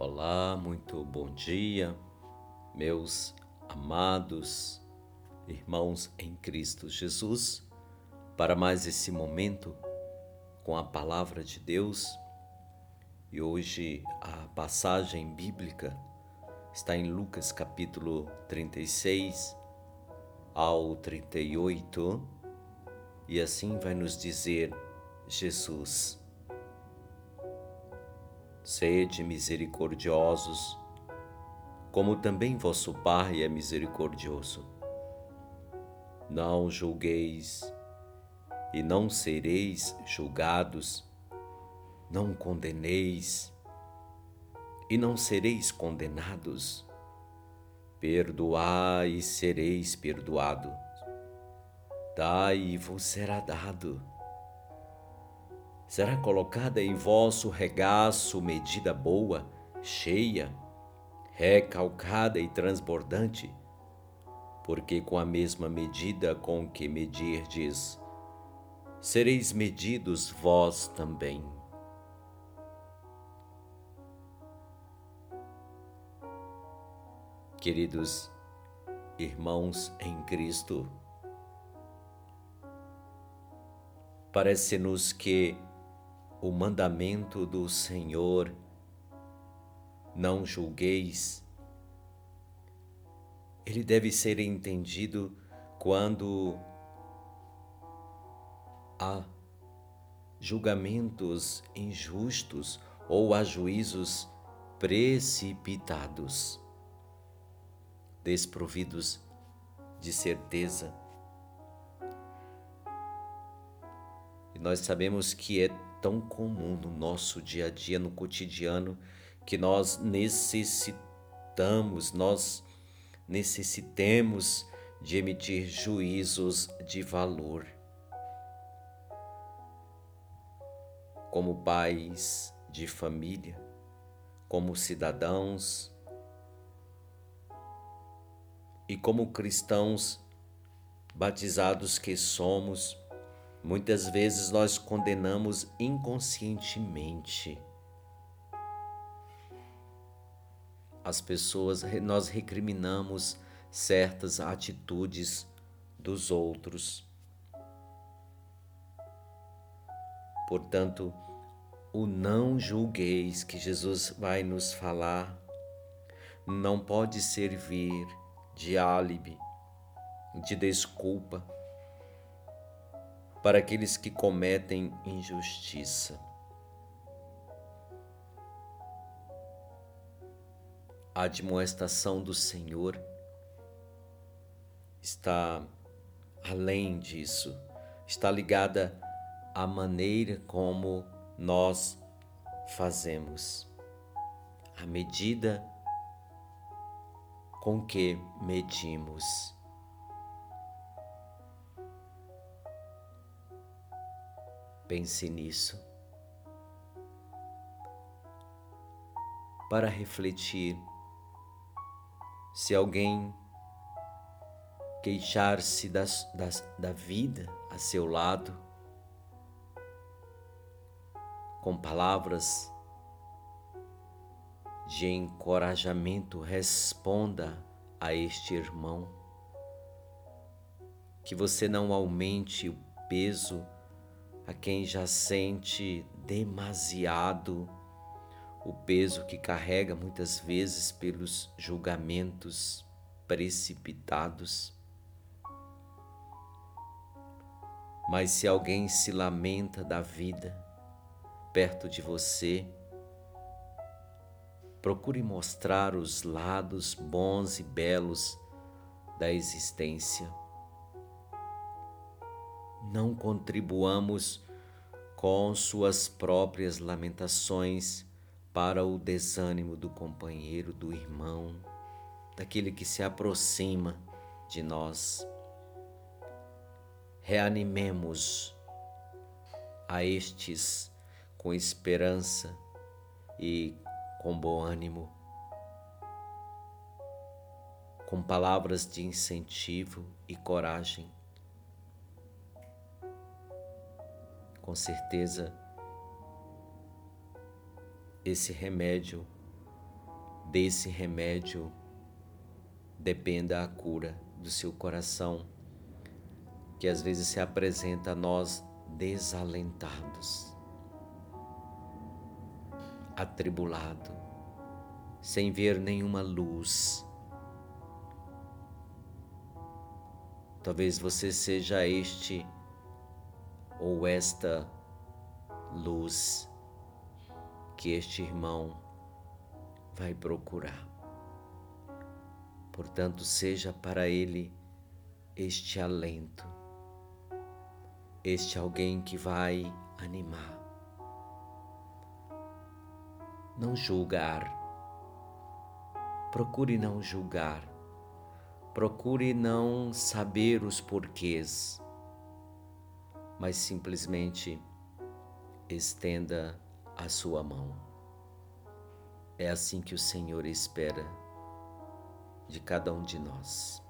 Olá, muito bom dia, meus amados irmãos em Cristo Jesus, para mais esse momento com a palavra de Deus. E hoje a passagem bíblica está em Lucas capítulo 36 ao 38, e assim vai nos dizer Jesus. Sede misericordiosos, como também vosso Pai é misericordioso. Não julgueis e não sereis julgados, não condeneis e não sereis condenados. Perdoai e sereis perdoado. Dai e vos será dado será colocada em vosso regaço medida boa, cheia, recalcada e transbordante, porque com a mesma medida com que medirdes, sereis medidos vós também. Queridos irmãos em Cristo, parece-nos que o mandamento do Senhor: não julgueis. Ele deve ser entendido quando há julgamentos injustos ou há juízos precipitados, desprovidos de certeza. E nós sabemos que é tão comum no nosso dia a dia, no cotidiano, que nós necessitamos, nós necessitemos de emitir juízos de valor. Como pais de família, como cidadãos e como cristãos batizados que somos, Muitas vezes nós condenamos inconscientemente as pessoas, nós recriminamos certas atitudes dos outros. Portanto, o não julgueis que Jesus vai nos falar não pode servir de álibi, de desculpa para aqueles que cometem injustiça. A admoestação do Senhor está além disso, está ligada à maneira como nós fazemos, à medida com que medimos. Pense nisso. Para refletir, se alguém queixar-se das, das, da vida a seu lado, com palavras de encorajamento, responda a este irmão. Que você não aumente o peso a quem já sente demasiado o peso que carrega muitas vezes pelos julgamentos precipitados. Mas se alguém se lamenta da vida perto de você, procure mostrar os lados bons e belos da existência não contribuamos com suas próprias lamentações para o desânimo do companheiro, do irmão, daquele que se aproxima de nós. Reanimemos a estes com esperança e com bom ânimo, com palavras de incentivo e coragem com certeza esse remédio desse remédio dependa a cura do seu coração, que às vezes se apresenta a nós desalentados, atribulado, sem ver nenhuma luz. Talvez você seja este ou esta luz que este irmão vai procurar. Portanto, seja para ele este alento, este alguém que vai animar. Não julgar, procure não julgar, procure não saber os porquês, mas simplesmente estenda a sua mão. É assim que o Senhor espera de cada um de nós.